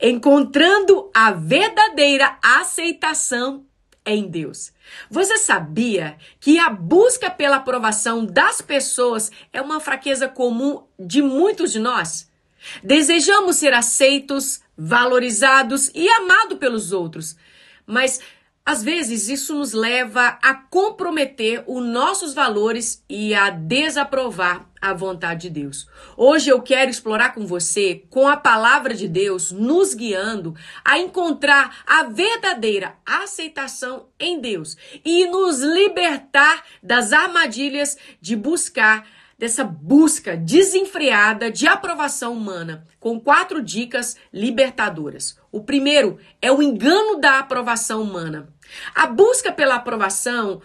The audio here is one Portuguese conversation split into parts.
encontrando a verdadeira aceitação em Deus. Você sabia que a busca pela aprovação das pessoas é uma fraqueza comum de muitos de nós? Desejamos ser aceitos, valorizados e amados pelos outros, mas às vezes isso nos leva a comprometer os nossos valores e a desaprovar a vontade de Deus. Hoje eu quero explorar com você, com a palavra de Deus nos guiando a encontrar a verdadeira aceitação em Deus e nos libertar das armadilhas de buscar dessa busca desenfreada de aprovação humana, com quatro dicas libertadoras. O primeiro é o engano da aprovação humana. A busca pela aprovação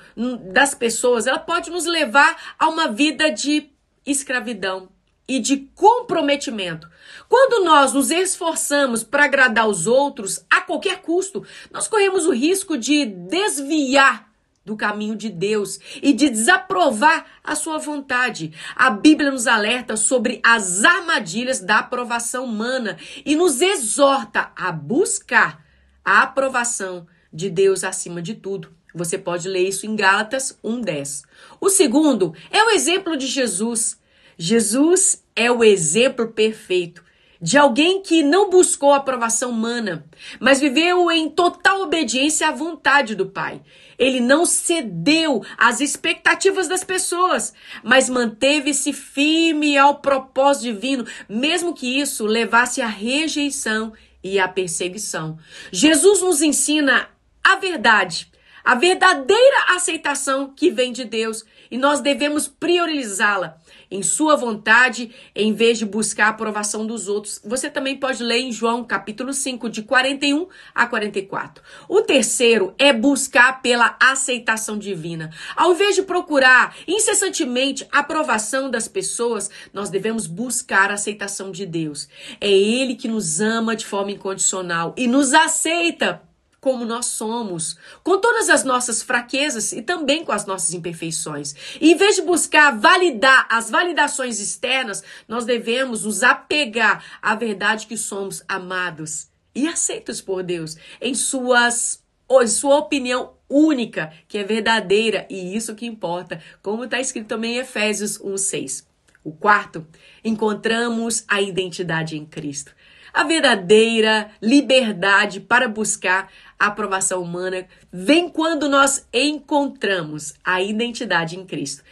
das pessoas, ela pode nos levar a uma vida de escravidão e de comprometimento. Quando nós nos esforçamos para agradar os outros a qualquer custo, nós corremos o risco de desviar do caminho de Deus e de desaprovar a sua vontade. A Bíblia nos alerta sobre as armadilhas da aprovação humana e nos exorta a buscar a aprovação de Deus acima de tudo. Você pode ler isso em Gálatas 1:10. O segundo é o exemplo de Jesus. Jesus é o exemplo perfeito de alguém que não buscou a aprovação humana, mas viveu em total obediência à vontade do Pai. Ele não cedeu às expectativas das pessoas, mas manteve-se firme ao propósito divino, mesmo que isso levasse à rejeição e à perseguição. Jesus nos ensina a verdade, a verdadeira aceitação que vem de Deus, e nós devemos priorizá-la em sua vontade, em vez de buscar a aprovação dos outros. Você também pode ler em João capítulo 5, de 41 a 44. O terceiro é buscar pela aceitação divina. Ao invés de procurar incessantemente a aprovação das pessoas, nós devemos buscar a aceitação de Deus. É Ele que nos ama de forma incondicional e nos aceita como nós somos, com todas as nossas fraquezas e também com as nossas imperfeições. E em vez de buscar validar as validações externas, nós devemos nos apegar à verdade que somos amados e aceitos por Deus em suas em sua opinião única, que é verdadeira e isso que importa, como está escrito também em Efésios 1:6. O quarto, encontramos a identidade em Cristo. A verdadeira liberdade para buscar a aprovação humana vem quando nós encontramos a identidade em Cristo.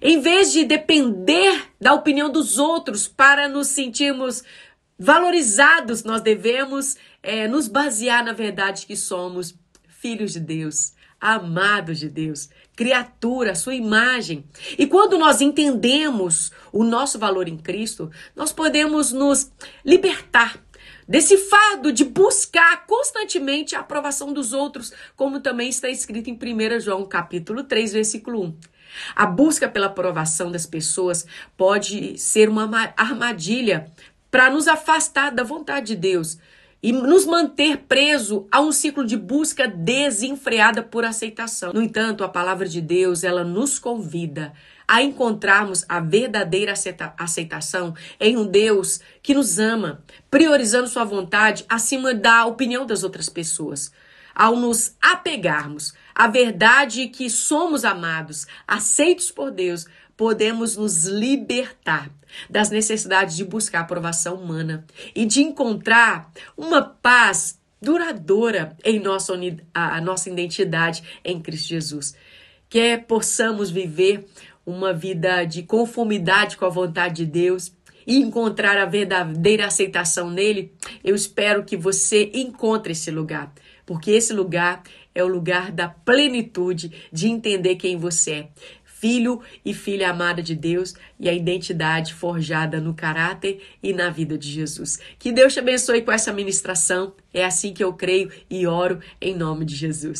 Em vez de depender da opinião dos outros para nos sentirmos valorizados, nós devemos é, nos basear na verdade que somos filhos de Deus, amados de Deus, criatura, sua imagem. E quando nós entendemos o nosso valor em Cristo, nós podemos nos libertar desse fardo de buscar constantemente a aprovação dos outros, como também está escrito em 1 João capítulo 3, versículo 1. A busca pela aprovação das pessoas pode ser uma armadilha para nos afastar da vontade de Deus e nos manter preso a um ciclo de busca desenfreada por aceitação. No entanto, a palavra de Deus, ela nos convida a encontrarmos a verdadeira aceitação em um Deus que nos ama, priorizando sua vontade acima da opinião das outras pessoas. Ao nos apegarmos à verdade que somos amados, aceitos por Deus, podemos nos libertar das necessidades de buscar aprovação humana e de encontrar uma paz duradoura em nossa, a nossa identidade em Cristo Jesus. Que possamos viver uma vida de conformidade com a vontade de Deus e encontrar a verdadeira aceitação nele, eu espero que você encontre esse lugar, porque esse lugar é o lugar da plenitude de entender quem você é filho e filha amada de Deus e a identidade forjada no caráter e na vida de Jesus. Que Deus te abençoe com essa ministração. É assim que eu creio e oro em nome de Jesus.